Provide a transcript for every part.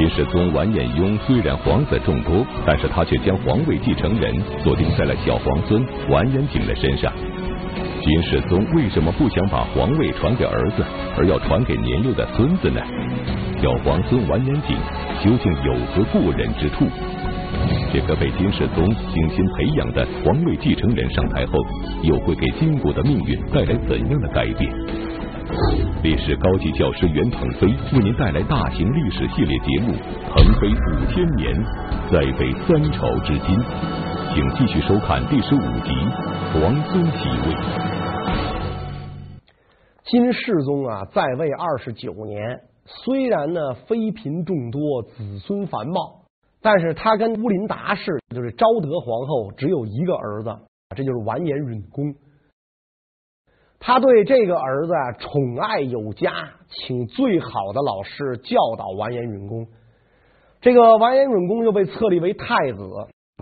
金世宗完颜雍虽然皇子众多，但是他却将皇位继承人锁定在了小皇孙完颜景的身上。金世宗为什么不想把皇位传给儿子，而要传给年幼的孙子呢？小皇孙完颜景究竟有何过人之处？这个被金世宗精心培养的皇位继承人上台后，又会给金国的命运带来怎样的改变？历史高级教师袁腾飞为您带来大型历史系列节目《腾飞五千年，再飞三朝至今》，请继续收看第十五集《皇孙即位》。金世宗啊，在位二十九年，虽然呢妃嫔众多，子孙繁茂，但是他跟乌林达氏，就是昭德皇后，只有一个儿子，这就是完颜允恭。他对这个儿子啊宠爱有加，请最好的老师教导完颜允恭。这个完颜允恭又被册立为太子，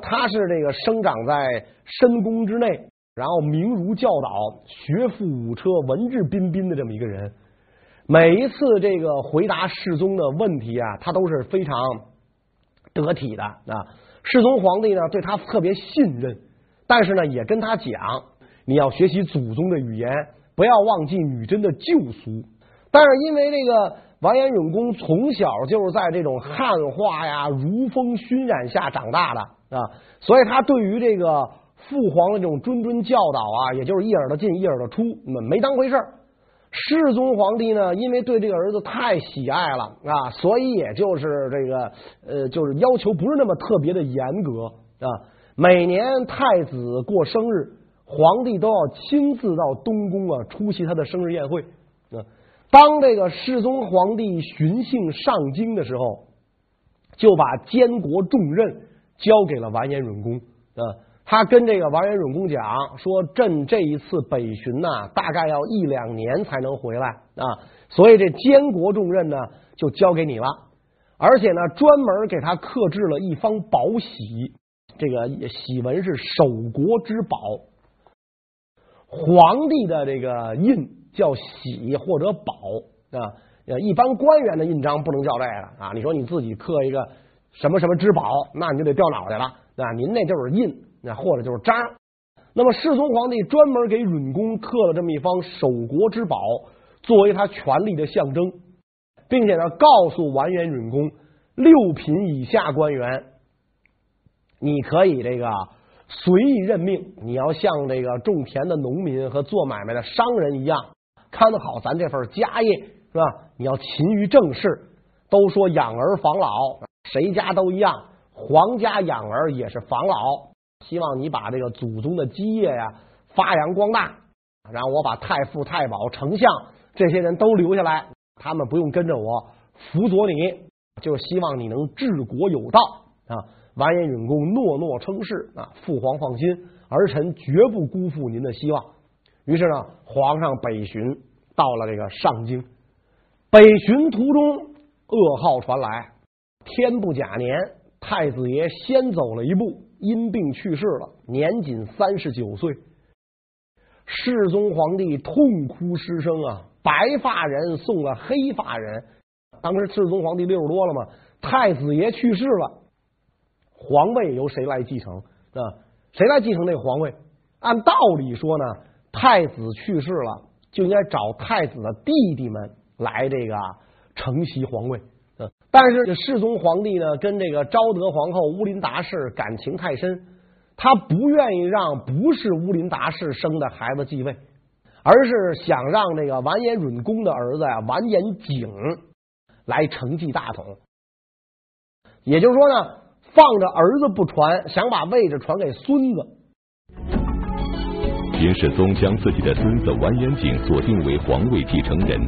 他是这个生长在深宫之内，然后明儒教导、学富五车、文质彬彬的这么一个人。每一次这个回答世宗的问题啊，他都是非常得体的啊。世宗皇帝呢对他特别信任，但是呢也跟他讲。你要学习祖宗的语言，不要忘记女真的旧俗。但是因为这个完颜永恭从小就是在这种汉化呀、儒风熏染下长大的啊，所以他对于这个父皇的这种谆谆教导啊，也就是一耳朵进一耳朵出，没当回事儿。世宗皇帝呢，因为对这个儿子太喜爱了啊，所以也就是这个呃，就是要求不是那么特别的严格啊。每年太子过生日。皇帝都要亲自到东宫啊出席他的生日宴会啊。当这个世宗皇帝巡幸上京的时候，就把监国重任交给了完颜允恭啊。他跟这个完颜允恭讲说：“朕这一次北巡呐，大概要一两年才能回来啊，所以这监国重任呢就交给你了。而且呢，专门给他刻制了一方宝玺，这个玺文是守国之宝。”皇帝的这个印叫玺或者宝啊，呃，一般官员的印章不能叫这个啊。你说你自己刻一个什么什么之宝，那你就得掉脑袋了啊。您那就是印，那或者就是章。那么世宗皇帝专门给允恭刻了这么一方守国之宝，作为他权力的象征，并且呢，告诉完颜允恭，六品以下官员，你可以这个。随意任命，你要像这个种田的农民和做买卖的商人一样，看好咱这份家业是吧？你要勤于政事。都说养儿防老，谁家都一样，皇家养儿也是防老。希望你把这个祖宗的基业呀发扬光大，然后我把太傅、太保、丞相这些人都留下来，他们不用跟着我辅佐你，就希望你能治国有道啊。完颜允恭诺诺称是啊，父皇放心，儿臣绝不辜负您的希望。于是呢，皇上北巡到了这个上京，北巡途中噩耗传来，天不假年，太子爷先走了一步，因病去世了，年仅三十九岁。世宗皇帝痛哭失声啊，白发人送了黑发人。当时世宗皇帝六十多了嘛，太子爷去世了。皇位由谁来继承？啊，谁来继承这个皇位？按道理说呢，太子去世了，就应该找太子的弟弟们来这个承袭皇位。但是世宗皇帝呢，跟这个昭德皇后乌林达氏感情太深，他不愿意让不是乌林达氏生的孩子继位，而是想让这个完颜允恭的儿子呀完颜景来承继大统。也就是说呢。放着儿子不传，想把位置传给孙子。金世宗将自己的孙子完颜景锁定为皇位继承人，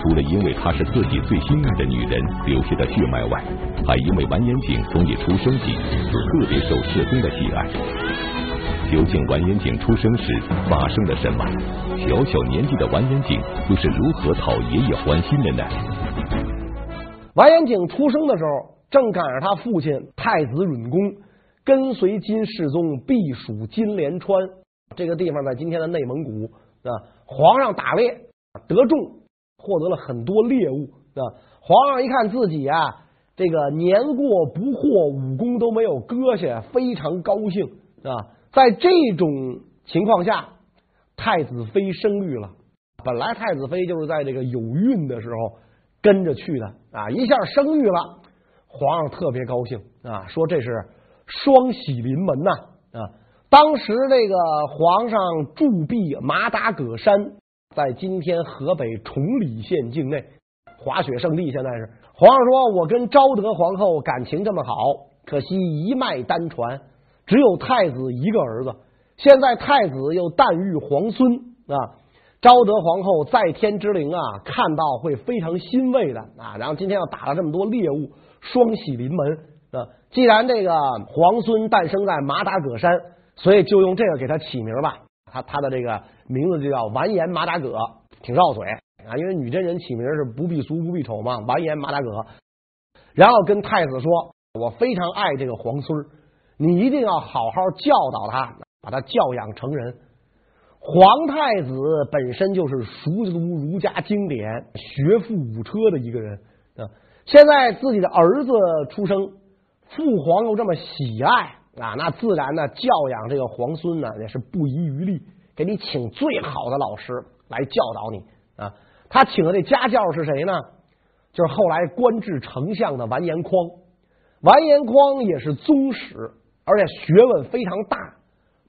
除了因为他是自己最心爱的女人留下的血脉外，还因为完颜景从一出生起就特别受世宗的喜爱。究竟完颜景出生时发生了什么？小小年纪的完颜景又是如何讨爷爷欢心的呢？完颜景出生的时候。正赶上他父亲太子允恭跟随金世宗避暑金莲川，这个地方在今天的内蒙古啊。皇上打猎得中，获得了很多猎物啊。皇上一看自己啊这个年过不惑，武功都没有搁下，非常高兴啊。在这种情况下，太子妃生育了。本来太子妃就是在这个有孕的时候跟着去的啊，一下生育了，皇上特别高兴啊，说这是双喜临门呐啊。当时这个皇上驻跸马达葛山，在今天河北崇礼县境内，滑雪胜地。现在是皇上说：“我跟昭德皇后感情这么好，可惜一脉单传，只有太子一个儿子。现在太子又诞育皇孙啊，昭德皇后在天之灵啊，看到会非常欣慰的啊。然后今天要打了这么多猎物，双喜临门啊。既然这个皇孙诞生在马达葛山。”所以就用这个给他起名吧，他他的这个名字就叫完颜马达葛，挺绕嘴啊，因为女真人起名是不避俗不避丑嘛，完颜马达葛。然后跟太子说：“我非常爱这个皇孙，你一定要好好教导他，把他教养成人。”皇太子本身就是熟读儒家经典、学富五车的一个人啊，现在自己的儿子出生，父皇又这么喜爱。啊，那自然呢，教养这个皇孙呢也是不遗余力，给你请最好的老师来教导你啊。他请的这家教是谁呢？就是后来官至丞相的完颜匡。完颜匡也是宗室，而且学问非常大，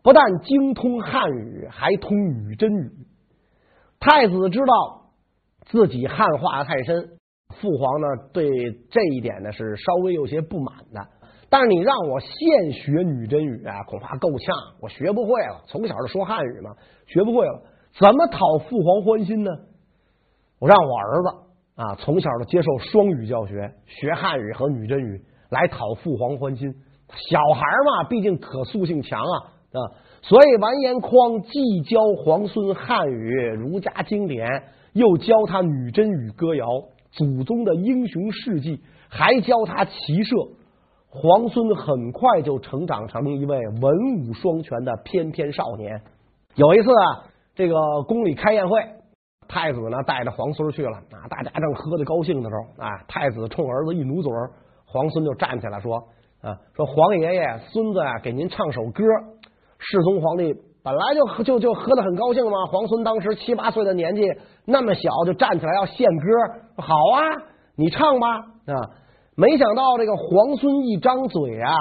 不但精通汉语，还通女真语。太子知道自己汉化太深，父皇呢对这一点呢是稍微有些不满的。但是你让我现学女真语啊，恐怕够呛，我学不会了。从小就说汉语嘛，学不会了，怎么讨父皇欢心呢？我让我儿子啊，从小就接受双语教学，学汉语和女真语，来讨父皇欢心。小孩嘛，毕竟可塑性强啊啊，所以完颜匡既教皇孙汉语、儒家经典，又教他女真语歌谣、祖宗的英雄事迹，还教他骑射。皇孙很快就成长成一位文武双全的翩翩少年。有一次啊，这个宫里开宴会，太子呢带着皇孙去了啊，大家正喝的高兴的时候啊，太子冲儿子一努嘴，皇孙就站起来说啊，说皇爷爷，孙子啊给您唱首歌。世宗皇帝本来就就就喝的很高兴嘛，皇孙当时七八岁的年纪，那么小就站起来要献歌，好啊，你唱吧啊。没想到这个皇孙一张嘴啊，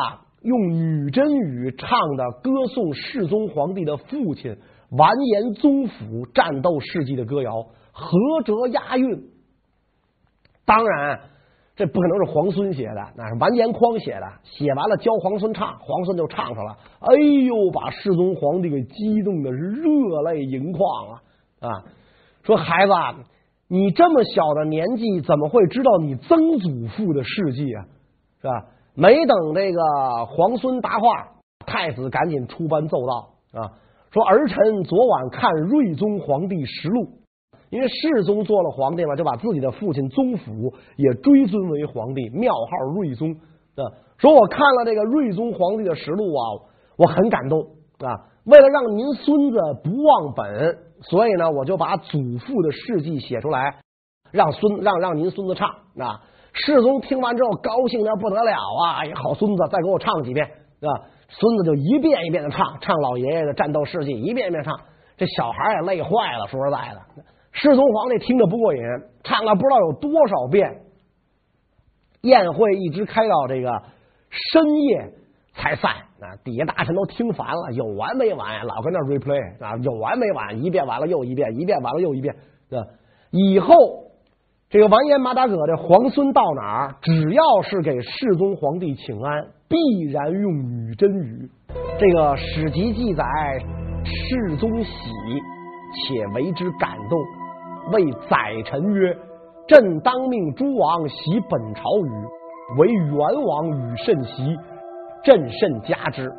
用女真语唱的歌颂世宗皇帝的父亲完颜宗辅战斗事迹的歌谣，合辙押韵。当然，这不可能是皇孙写的，那是完颜匡写的。写完了教皇孙唱，皇孙就唱上了。哎呦，把世宗皇帝给激动的是热泪盈眶啊！啊，说孩子。你这么小的年纪，怎么会知道你曾祖父的事迹啊？是吧？没等这个皇孙答话，太子赶紧出班奏道啊，说儿臣昨晚看睿宗皇帝实录，因为世宗做了皇帝嘛，就把自己的父亲宗辅也追尊为皇帝，庙号睿宗啊。说我看了这个睿宗皇帝的实录啊，我很感动啊。为了让您孙子不忘本。所以呢，我就把祖父的事迹写出来，让孙让让您孙子唱啊。世宗听完之后高兴的不得了啊！哎，好孙子，再给我唱几遍啊！孙子就一遍一遍的唱，唱老爷爷的战斗事迹，一遍一遍唱。这小孩也累坏了。说实在的，世宗皇帝听着不过瘾，唱了不知道有多少遍。宴会一直开到这个深夜才散。啊，底下大臣都听烦了，有完没完？老跟那 replay 啊，有完没完？一遍完了又一遍，一遍完了又一遍。啊，以后这个完颜马达葛的皇孙到哪儿，只要是给世宗皇帝请安，必然用女真语。这个史籍记载，世宗喜，且为之感动，谓宰臣曰：“朕当命诸王习本朝语，唯元王语甚习。”朕甚嘉之，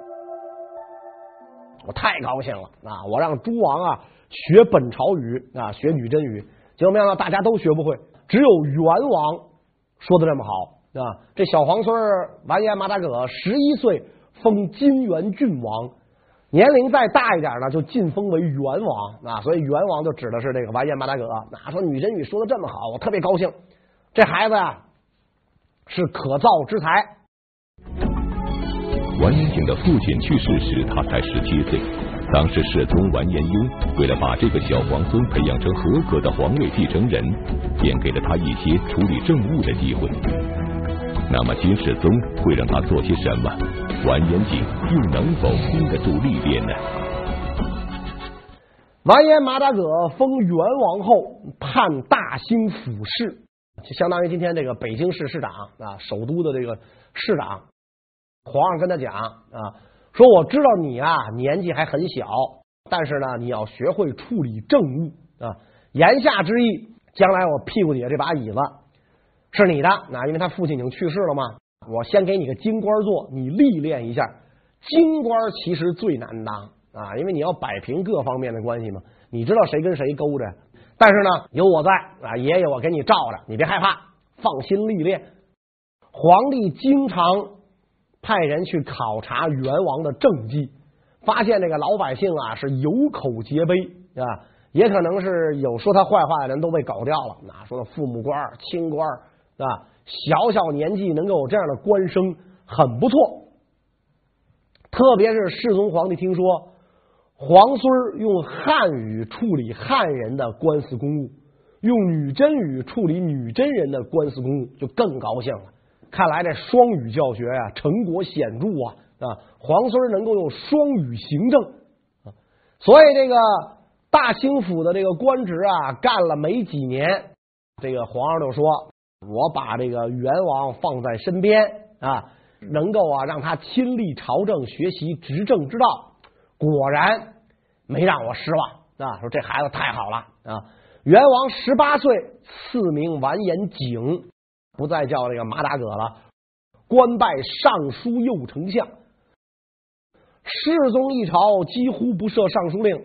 我太高兴了啊！我让诸王啊学本朝语啊，学女真语，结果没想到大家都学不会，只有元王说的这么好啊！这小皇孙完颜马达葛十一岁封金元郡王，年龄再大一点呢，就晋封为元王啊！所以元王就指的是这个完颜马达葛。那说女真语说的这么好，我特别高兴。这孩子啊，是可造之才。完颜景的父亲去世时，他才十七岁。当时世宗完颜雍为了把这个小皇孙培养成合格的皇位继承人，便给了他一些处理政务的机会。那么金世宗会让他做些什么？完颜景又能否经得住历练呢？完颜马达葛封元王后，判大兴府事，就相当于今天这个北京市市长啊，首都的这个市长。皇上跟他讲啊，说我知道你啊年纪还很小，但是呢你要学会处理政务啊。言下之意，将来我屁股底下这把椅子是你的。那因为他父亲已经去世了嘛，我先给你个京官做，你历练一下。京官其实最难当啊，因为你要摆平各方面的关系嘛。你知道谁跟谁勾着，但是呢有我在啊，爷爷我给你罩着，你别害怕，放心历练。皇帝经常。派人去考察元王的政绩，发现这个老百姓啊是有口皆碑啊，也可能是有说他坏话的人都被搞掉了。那说的父母官、清官啊，小小年纪能够有这样的官声，很不错。特别是世宗皇帝听说皇孙用汉语处理汉人的官司公务，用女真语处理女真人的官司公务，就更高兴了。看来这双语教学呀、啊，成果显著啊！啊，皇孙能够用双语行政啊，所以这个大兴府的这个官职啊，干了没几年，这个皇上就说：“我把这个元王放在身边啊，能够啊让他亲历朝政，学习执政之道。”果然没让我失望啊！说这孩子太好了啊！元王十八岁，赐名完颜景。不再叫这个马达葛了，官拜尚书右丞相。世宗一朝几乎不设尚书令，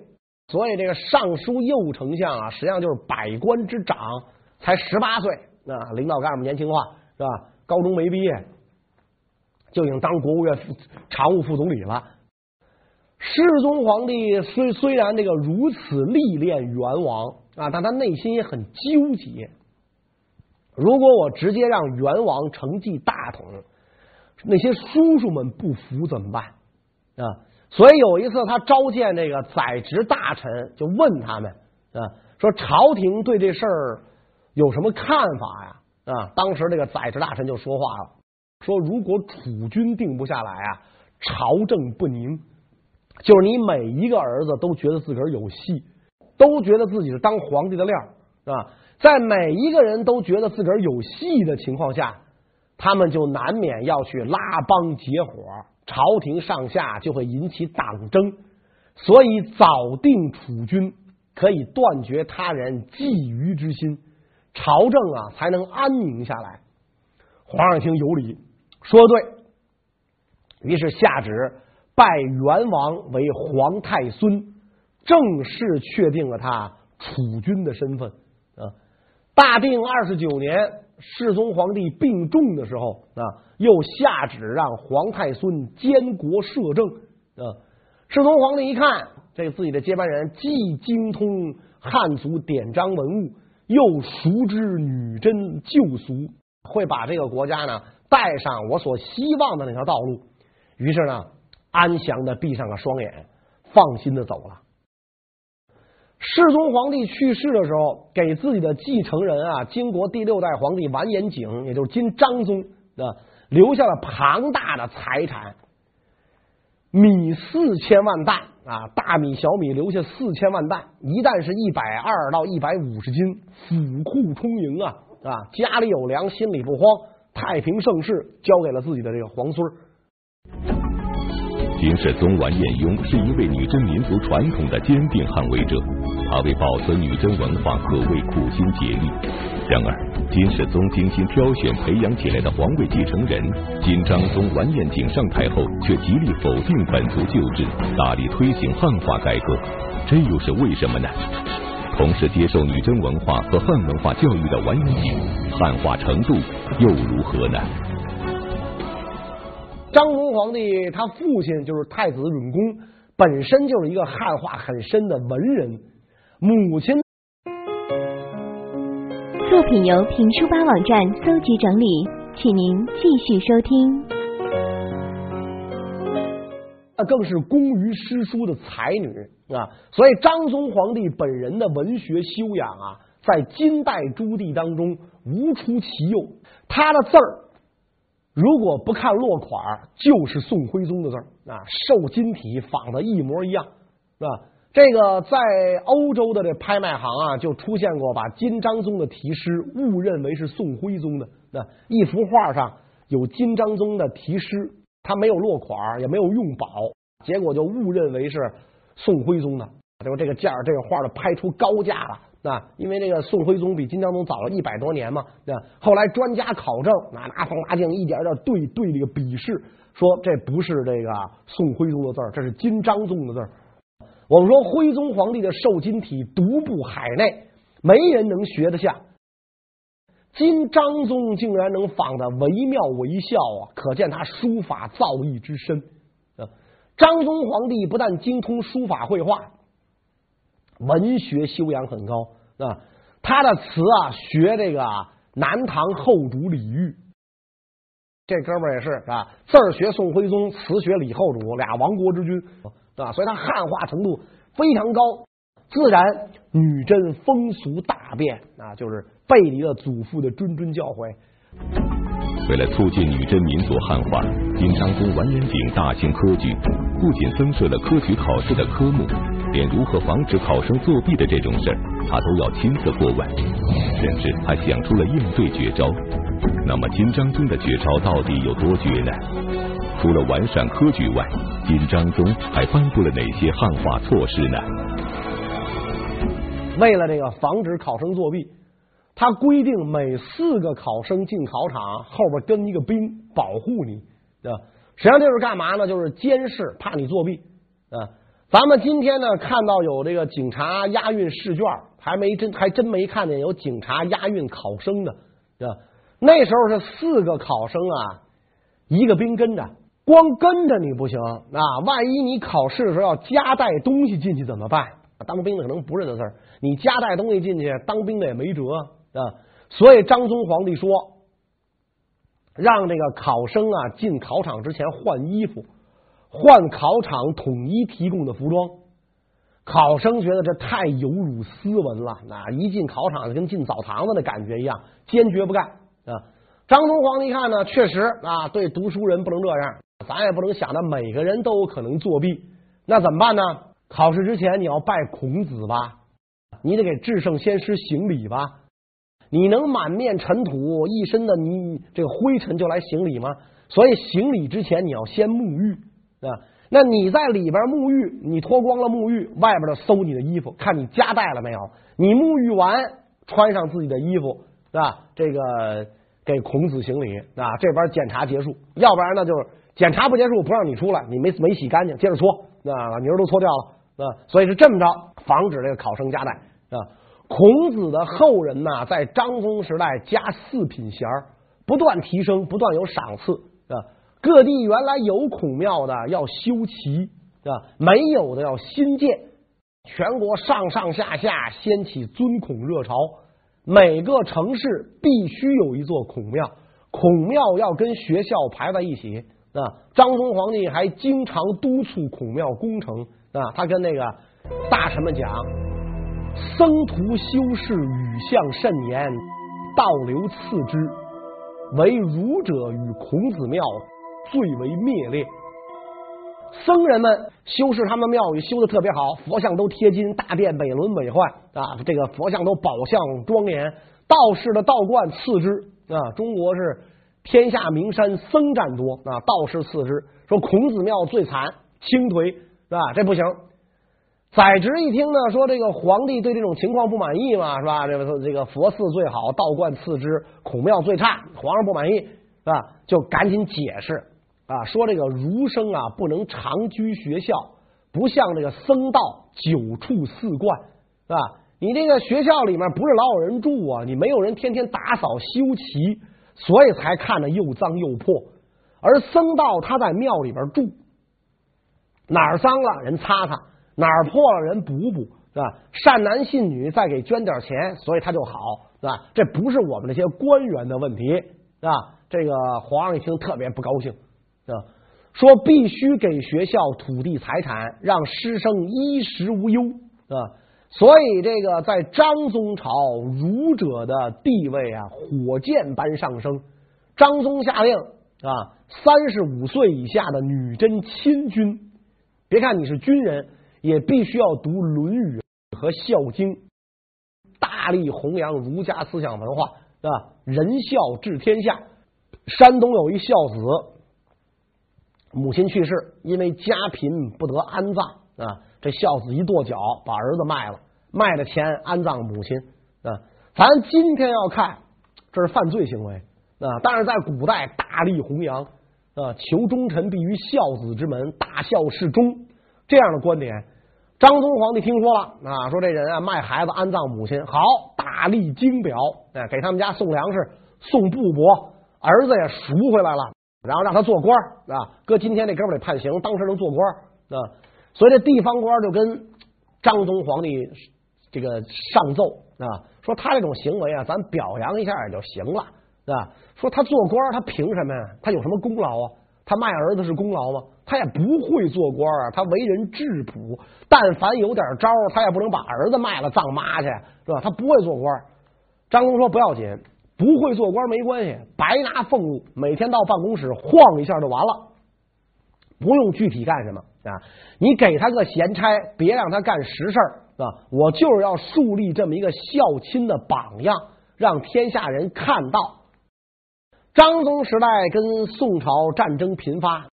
所以这个尚书右丞相啊，实际上就是百官之长，才十八岁啊，领导干部年轻化是吧？高中没毕业就已经当国务院副常务副总理了。世宗皇帝虽虽然这个如此历练元王啊，但他内心也很纠结。如果我直接让元王承继大统，那些叔叔们不服怎么办啊？所以有一次他召见这个宰执大臣，就问他们啊，说朝廷对这事儿有什么看法呀？啊，当时这个宰执大臣就说话了，说如果储君定不下来啊，朝政不宁，就是你每一个儿子都觉得自个儿有戏，都觉得自己是当皇帝的料，是吧？在每一个人都觉得自个儿有戏的情况下，他们就难免要去拉帮结伙，朝廷上下就会引起党争。所以早定储君，可以断绝他人觊觎之心，朝政啊才能安宁下来。皇上听有理，说的对，于是下旨拜元王为皇太孙，正式确定了他储君的身份啊。大定二十九年，世宗皇帝病重的时候啊，又下旨让皇太孙监国摄政啊。世宗皇帝一看，这自己的接班人既精通汉族典章文物，又熟知女真旧俗，会把这个国家呢带上我所希望的那条道路。于是呢，安详的闭上了双眼，放心的走了。世宗皇帝去世的时候，给自己的继承人啊，金国第六代皇帝完颜景，也就是金章宗啊，留下了庞大的财产，米四千万担啊，大米小米留下四千万担，一担是一百二到一百五十斤，府库充盈啊啊，家里有粮，心里不慌，太平盛世交给了自己的这个皇孙。金世宗完颜雍是一位女真民族传统的坚定捍卫者，他为保存女真文化可谓苦心竭力。然而，金世宗精心挑选培养起来的皇位继承人金章宗完颜景上台后，却极力否定本族旧制，大力推行汉化改革，这又是为什么呢？同时接受女真文化和汉文化教育的完颜景，汉化程度又如何呢？章宗皇帝他父亲就是太子允恭，本身就是一个汉化很深的文人。母亲作品由评书吧网站搜集整理，请您继续收听。那更是工于诗书的才女啊，所以张宗皇帝本人的文学修养啊，在金代诸帝当中无出其右。他的字儿如果不看落款，就是宋徽宗的字啊，瘦金体仿的一模一样，是吧？这个在欧洲的这拍卖行啊，就出现过把金章宗的题诗误认为是宋徽宗的。那一幅画上有金章宗的题诗，他没有落款，也没有用宝，结果就误认为是宋徽宗的。结果这个价，这个画就拍出高价了。那因为这个宋徽宗比金章宗早了一百多年嘛。对吧后来专家考证，拿拿放大镜一点点对对这个比试，说这不是这个宋徽宗的字儿，这是金章宗的字儿。我们说徽宗皇帝的瘦金体独步海内，没人能学得像。金章宗竟然能仿得惟妙惟肖啊！可见他书法造诣之深。张宗皇帝不但精通书法绘画，文学修养很高啊。他的词啊，学这个南唐后主李煜。这哥们儿也是啊，字儿学宋徽宗，词学李后主，俩亡国之君。啊，所以他汉化程度非常高，自然女真风俗大变啊，就是背离了祖父的谆谆教诲。为了促进女真民族汉化，金章宗完颜景大兴科举，不仅增设了科举考试的科目，连如何防止考生作弊的这种事儿，他都要亲自过问，甚至还想出了应对绝招。那么金章宗的绝招到底有多绝呢？除了完善科举外，金章宗还颁布了哪些汉化措施呢？为了这个防止考生作弊，他规定每四个考生进考场后边跟一个兵保护你，对吧？实际上就是干嘛呢？就是监视，怕你作弊啊。咱们今天呢看到有这个警察押运试卷，还没真还真没看见有警察押运考生的，对吧？那时候是四个考生啊，一个兵跟着。光跟着你不行啊！万一你考试的时候要夹带东西进去怎么办？当兵的可能不认得字儿，你夹带东西进去，当兵的也没辙啊。所以张宗皇帝说，让这个考生啊进考场之前换衣服，换考场统一提供的服装。考生觉得这太有辱斯文了，那一进考场就跟进澡堂子的感觉一样，坚决不干啊。张宗皇一看呢，确实啊，对读书人不能这样。咱也不能想着每个人都有可能作弊，那怎么办呢？考试之前你要拜孔子吧，你得给至圣先师行礼吧。你能满面尘土、一身的泥这个灰尘就来行礼吗？所以行礼之前你要先沐浴啊。那你在里边沐浴，你脱光了沐浴，外边就搜你的衣服，看你夹带了没有。你沐浴完，穿上自己的衣服，是吧？这个给孔子行礼啊。这边检查结束，要不然呢就是。检查不结束，不让你出来，你没没洗干净，接着搓，啊，把泥儿都搓掉了，啊，所以是这么着，防止这个考生夹带啊。孔子的后人呢，在张宗时代加四品衔儿，不断提升，不断有赏赐啊。各地原来有孔庙的要修齐啊，没有的要新建，全国上上下下掀起尊孔热潮，每个城市必须有一座孔庙，孔庙要跟学校排在一起。啊，张宗皇帝还经常督促孔庙工程啊，他跟那个大臣们讲：“僧徒修饰语相甚严，道流次之，唯儒者与孔子庙最为灭裂。僧人们修饰他们庙宇修的特别好，佛像都贴金，大殿美轮美奂啊，这个佛像都宝相庄严，道士的道观次之啊，中国是。”天下名山僧占多啊，道士次之。说孔子庙最惨，倾颓是吧？这不行。宰执一听呢，说这个皇帝对这种情况不满意嘛，是吧？这个这个佛寺最好，道观次之，孔庙最差，皇上不满意是吧？就赶紧解释啊，说这个儒生啊不能长居学校，不像这个僧道久处寺观是吧？你这个学校里面不是老有人住啊，你没有人天天打扫修齐。所以才看着又脏又破，而僧道他在庙里边住，哪儿脏了人擦擦，哪儿破了人补补，是吧？善男信女再给捐点钱，所以他就好，是吧？这不是我们这些官员的问题，是吧？这个皇上一听特别不高兴啊，说必须给学校土地财产，让师生衣食无忧啊。所以这个在张宗朝，儒者的地位啊，火箭般上升。张宗下令啊，三十五岁以下的女真亲军，别看你是军人，也必须要读《论语》和《孝经》，大力弘扬儒家思想文化，啊，仁孝治天下。山东有一孝子，母亲去世，因为家贫不得安葬啊。这孝子一跺脚，把儿子卖了，卖了钱安葬母亲啊。咱今天要看，这是犯罪行为啊。但是在古代，大力弘扬啊，求忠臣必于孝子之门，大孝事忠这样的观点。张宗皇帝听说了啊，说这人啊卖孩子安葬母亲，好，大力金表，哎，给他们家送粮食，送布帛。儿子也赎回来了，然后让他做官啊。搁今天这哥们得判刑，当时能做官啊。所以这地方官就跟张宗皇帝这个上奏啊，说他这种行为啊，咱表扬一下也就行了啊。说他做官，他凭什么呀？他有什么功劳啊？他卖儿子是功劳吗？他也不会做官啊。他为人质朴，但凡有点招，他也不能把儿子卖了葬妈去，是吧？他不会做官。张宗说不要紧。不会做官没关系，白拿俸禄，每天到办公室晃一下就完了，不用具体干什么啊。你给他个闲差，别让他干实事啊。我就是要树立这么一个孝亲的榜样，让天下人看到。张宗时代跟宋朝战争频发，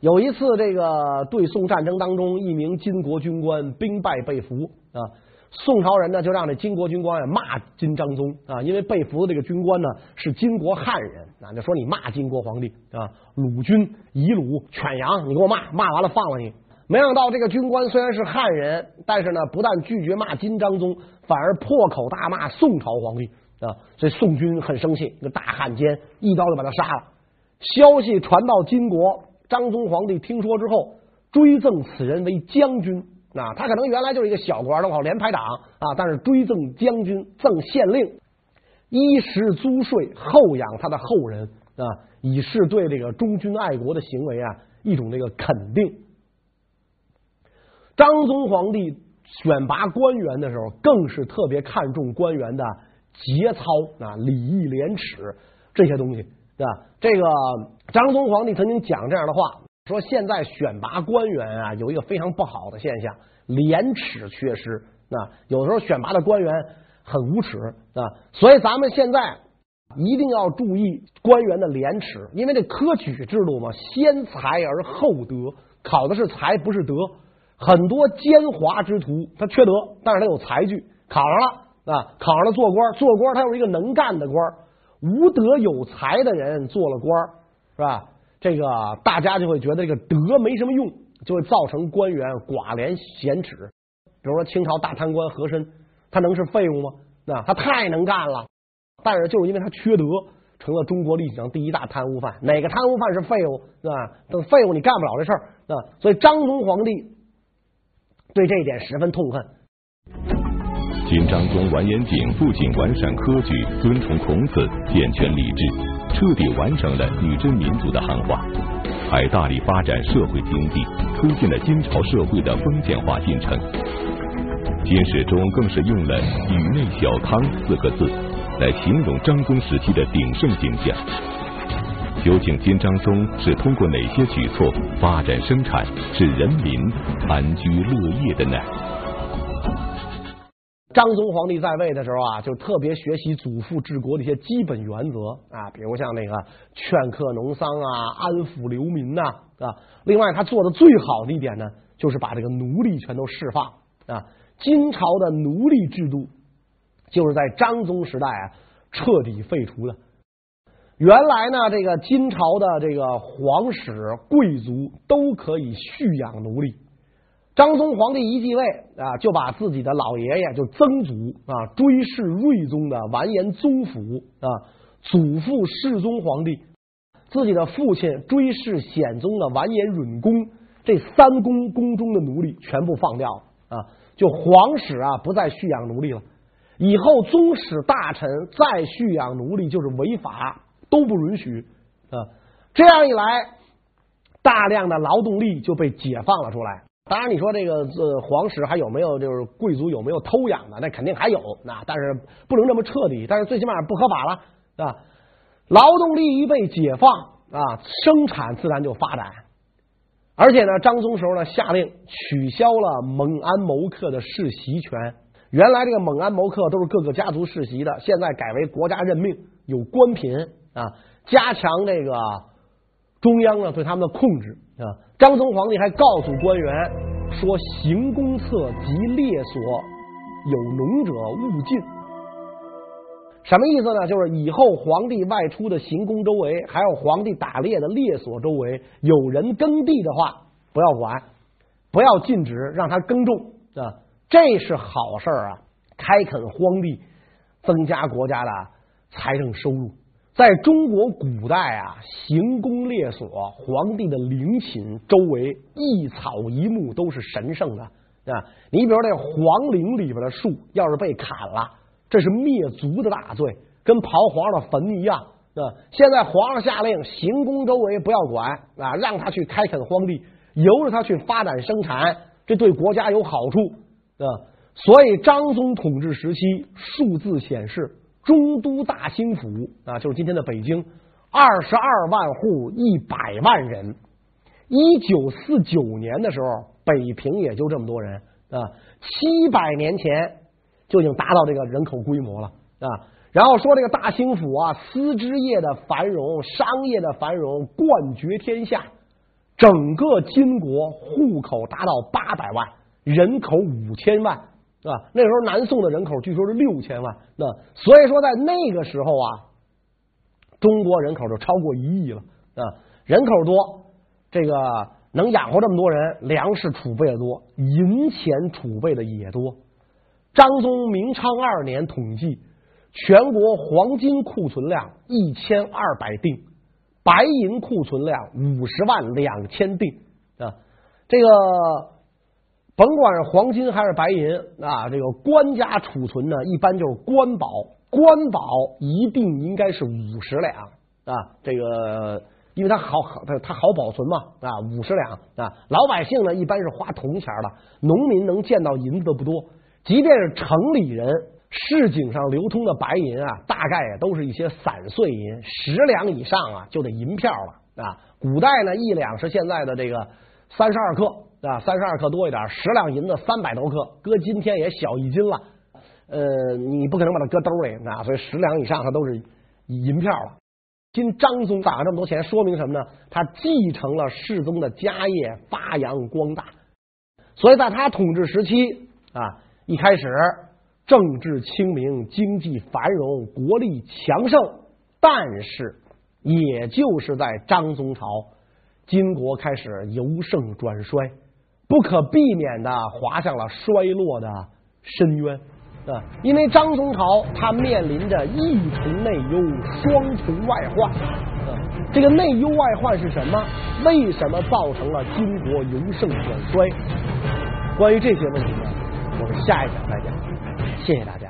有一次这个对宋战争当中，一名金国军官兵败被俘啊。宋朝人呢，就让这金国军官啊骂金章宗啊，因为被俘的这个军官呢是金国汉人啊，就说你骂金国皇帝啊，鲁军、夷鲁、犬羊，你给我骂，骂完了放了你。没想到这个军官虽然是汉人，但是呢，不但拒绝骂金章宗，反而破口大骂宋朝皇帝啊，所以宋军很生气，一个大汉奸一刀就把他杀了。消息传到金国，张宗皇帝听说之后，追赠此人为将军。啊，他可能原来就是一个小官，正好连排长啊，但是追赠将军，赠县令，衣食租税，后养他的后人啊，以示对这个忠君爱国的行为啊一种这个肯定。张宗皇帝选拔官员的时候，更是特别看重官员的节操啊、礼义廉耻这些东西，对吧？这个张宗皇帝曾经讲这样的话。说现在选拔官员啊，有一个非常不好的现象，廉耻缺失啊。有时候选拔的官员很无耻啊，所以咱们现在一定要注意官员的廉耻，因为这科举制度嘛，先才而后德，考的是才不是德。很多奸猾之徒他缺德，但是他有才具，考上了啊，考上了做官，做官他又是一个能干的官，无德有才的人做了官，是吧？这个大家就会觉得这个德没什么用，就会造成官员寡廉鲜耻。比如说清朝大贪官和珅，他能是废物吗？那他太能干了，但是就是因为他缺德，成了中国历史上第一大贪污犯。哪个贪污犯是废物？是吧？等废物你干不了这事儿啊！所以张宗皇帝对这一点十分痛恨。金章宗完颜景不仅完善科举，尊崇孔子，健全礼制。彻底完成了女真民族的汉化，还大力发展社会经济，推进了金朝社会的封建化进程。金史中更是用了“宇内小康”四个字来形容张宗时期的鼎盛景象。究竟金章宗是通过哪些举措发展生产，使人民安居乐业的呢？张宗皇帝在位的时候啊，就特别学习祖父治国的一些基本原则啊，比如像那个劝课农桑啊，安抚流民呐啊。另外，他做的最好的一点呢，就是把这个奴隶全都释放啊。金朝的奴隶制度就是在张宗时代啊彻底废除的。原来呢，这个金朝的这个皇室贵族都可以蓄养奴隶。张宗皇帝一继位啊，就把自己的老爷爷就曾祖啊追谥睿宗的完颜宗辅啊，祖父世宗皇帝，自己的父亲追谥显宗的完颜允恭，这三公宫中的奴隶全部放掉啊，就皇室啊不再蓄养奴隶了。以后宗室大臣再蓄养奴隶就是违法，都不允许啊。这样一来，大量的劳动力就被解放了出来。当然，你说这个这皇室还有没有就是贵族有没有偷养的？那肯定还有，那但是不能这么彻底。但是最起码不合法了，啊，劳动力一被解放啊，生产自然就发展。而且呢，张宗时候呢下令取消了蒙安谋克的世袭权。原来这个蒙安谋克都是各个家族世袭的，现在改为国家任命，有官品啊，加强这个中央呢对他们的控制啊。张宗皇帝还告诉官员说：“行宫侧及列所有农者勿进。”什么意思呢？就是以后皇帝外出的行宫周围，还有皇帝打猎的猎所周围，有人耕地的话，不要管，不要禁止，让他耕种啊，这是好事儿啊！开垦荒地，增加国家的财政收入。在中国古代啊，行宫列所，皇帝的陵寝周围一草一木都是神圣的啊！你比如这皇陵里边的树，要是被砍了，这是灭族的大罪，跟刨皇上的坟一样啊！现在皇上下令，行宫周围不要管啊，让他去开垦荒地，由着他去发展生产，这对国家有好处啊！所以张宗统治时期，数字显示。中都大兴府啊，就是今天的北京，二十二万户，一百万人。一九四九年的时候，北平也就这么多人啊。七百年前就已经达到这个人口规模了啊。然后说这个大兴府啊，丝织业的繁荣，商业的繁荣，冠绝天下。整个金国户口达到八百万，人口五千万。啊，那时候南宋的人口据说是六千万，那所以说在那个时候啊，中国人口就超过一亿了啊，人口多，这个能养活这么多人，粮食储备的多，银钱储备的也多。张宗明昌二年统计，全国黄金库存量一千二百锭，白银库存量五十万两千锭啊，这个。甭管是黄金还是白银啊，这个官家储存呢，一般就是官宝，官宝一定应该是五十两啊。这个因为它好好，它它好保存嘛啊，五十两啊。老百姓呢，一般是花铜钱的，农民能见到银子的不多。即便是城里人，市井上流通的白银啊，大概也都是一些散碎银，十两以上啊就得银票了啊。古代呢，一两是现在的这个三十二克。啊，三十二克多一点，十两银子三百多克，搁今天也小一斤了。呃，你不可能把它搁兜里，啊，所以十两以上它都是银票了。今张宗攒了这么多钱，说明什么呢？他继承了世宗的家业，发扬光大。所以在他统治时期啊，一开始政治清明，经济繁荣，国力强盛。但是，也就是在张宗朝，金国开始由盛转衰。不可避免的滑向了衰落的深渊啊！因为张宗朝他面临着一重内忧、双重外患啊！这个内忧外患是什么？为什么造成了金国由盛转衰？关于这些问题呢，我们下一讲再讲。谢谢大家。